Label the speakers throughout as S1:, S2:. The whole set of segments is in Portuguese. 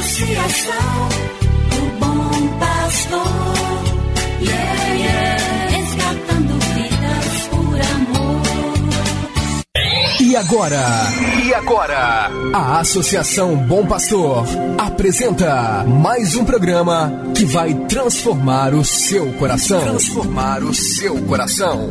S1: Associação do Bom Pastor. Yeah, yeah. Resgatando vidas por amor.
S2: E agora? E agora? A Associação Bom Pastor apresenta mais um programa que vai transformar o seu coração. Transformar o seu coração.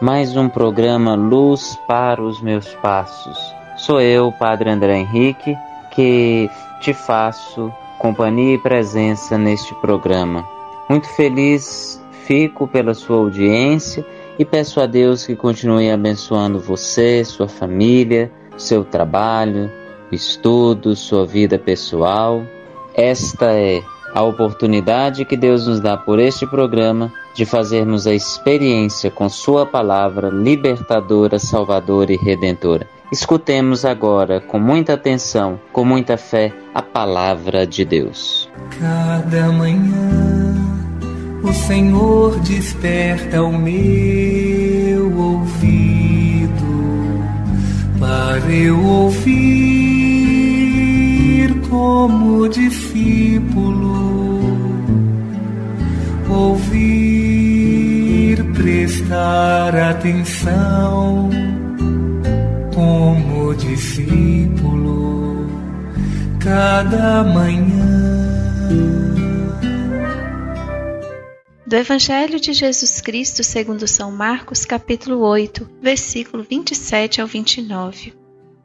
S3: mais um programa Luz para os Meus Passos. Sou eu, Padre André Henrique, que te faço companhia e presença neste programa. Muito feliz fico pela sua audiência e peço a Deus que continue abençoando você, sua família, seu trabalho, estudo, sua vida pessoal. Esta é a oportunidade que Deus nos dá por este programa de fazermos a experiência com Sua palavra libertadora, salvadora e redentora. Escutemos agora, com muita atenção, com muita fé, a palavra de Deus.
S4: Cada manhã o Senhor desperta o meu ouvido para eu ouvir como discípulo. Ouvir, prestar atenção como discípulo cada manhã.
S5: Do Evangelho de Jesus Cristo segundo São Marcos, capítulo 8, versículo 27 ao 29.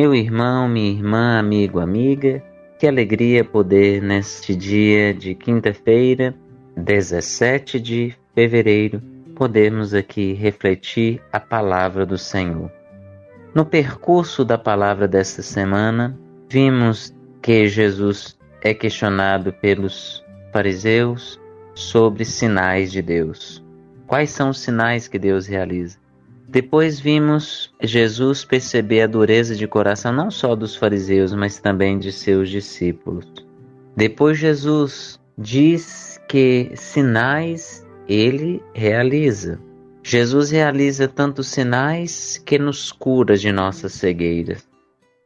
S3: Meu irmão, minha irmã, amigo, amiga, que alegria poder neste dia de quinta-feira, 17 de fevereiro, podermos aqui refletir a palavra do Senhor. No percurso da palavra desta semana, vimos que Jesus é questionado pelos fariseus sobre sinais de Deus. Quais são os sinais que Deus realiza? Depois vimos Jesus perceber a dureza de coração não só dos fariseus, mas também de seus discípulos. Depois Jesus diz que sinais ele realiza. Jesus realiza tantos sinais que nos cura de nossas cegueiras.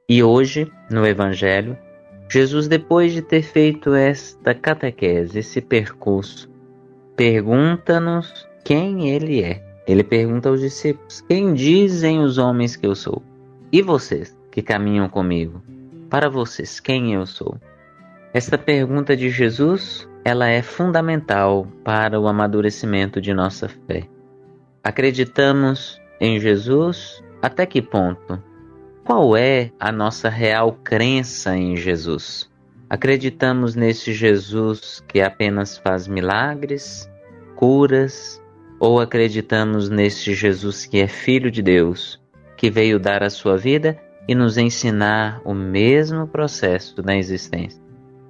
S3: E hoje, no Evangelho, Jesus, depois de ter feito esta catequese, esse percurso, pergunta-nos quem ele é. Ele pergunta aos discípulos: Quem dizem os homens que eu sou? E vocês que caminham comigo? Para vocês, quem eu sou? Esta pergunta de Jesus, ela é fundamental para o amadurecimento de nossa fé. Acreditamos em Jesus até que ponto? Qual é a nossa real crença em Jesus? Acreditamos nesse Jesus que apenas faz milagres, curas, ou acreditamos neste Jesus que é Filho de Deus, que veio dar a sua vida e nos ensinar o mesmo processo da existência?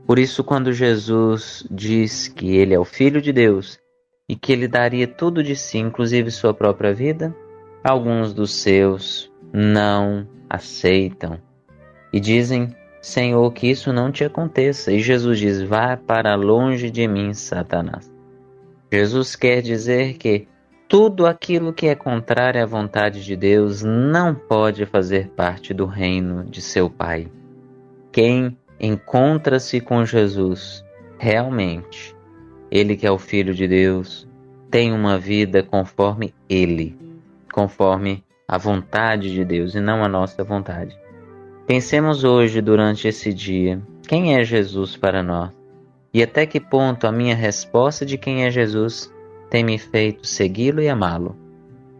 S3: Por isso, quando Jesus diz que ele é o Filho de Deus e que ele daria tudo de si, inclusive sua própria vida, alguns dos seus não aceitam e dizem: Senhor, que isso não te aconteça. E Jesus diz: Vá para longe de mim, Satanás. Jesus quer dizer que tudo aquilo que é contrário à vontade de Deus não pode fazer parte do reino de seu Pai. Quem encontra-se com Jesus realmente, ele que é o Filho de Deus, tem uma vida conforme ele conforme a vontade de Deus e não a nossa vontade. Pensemos hoje, durante esse dia, quem é Jesus para nós e até que ponto a minha resposta de quem é Jesus tem me feito segui-lo e amá-lo.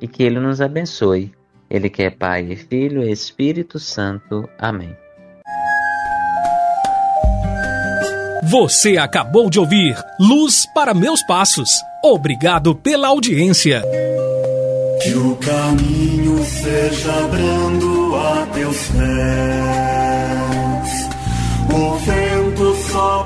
S3: E que Ele nos abençoe. Ele que é Pai e Filho e Espírito Santo. Amém.
S6: Você acabou de ouvir Luz para Meus Passos. Obrigado pela audiência.
S4: Que o caminho seja brando a teus pés.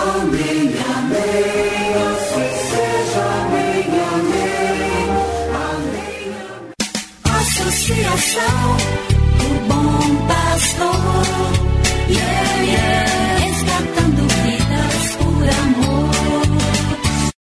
S4: Amém, amém, assim seja, amém, amém, amém.
S1: Associação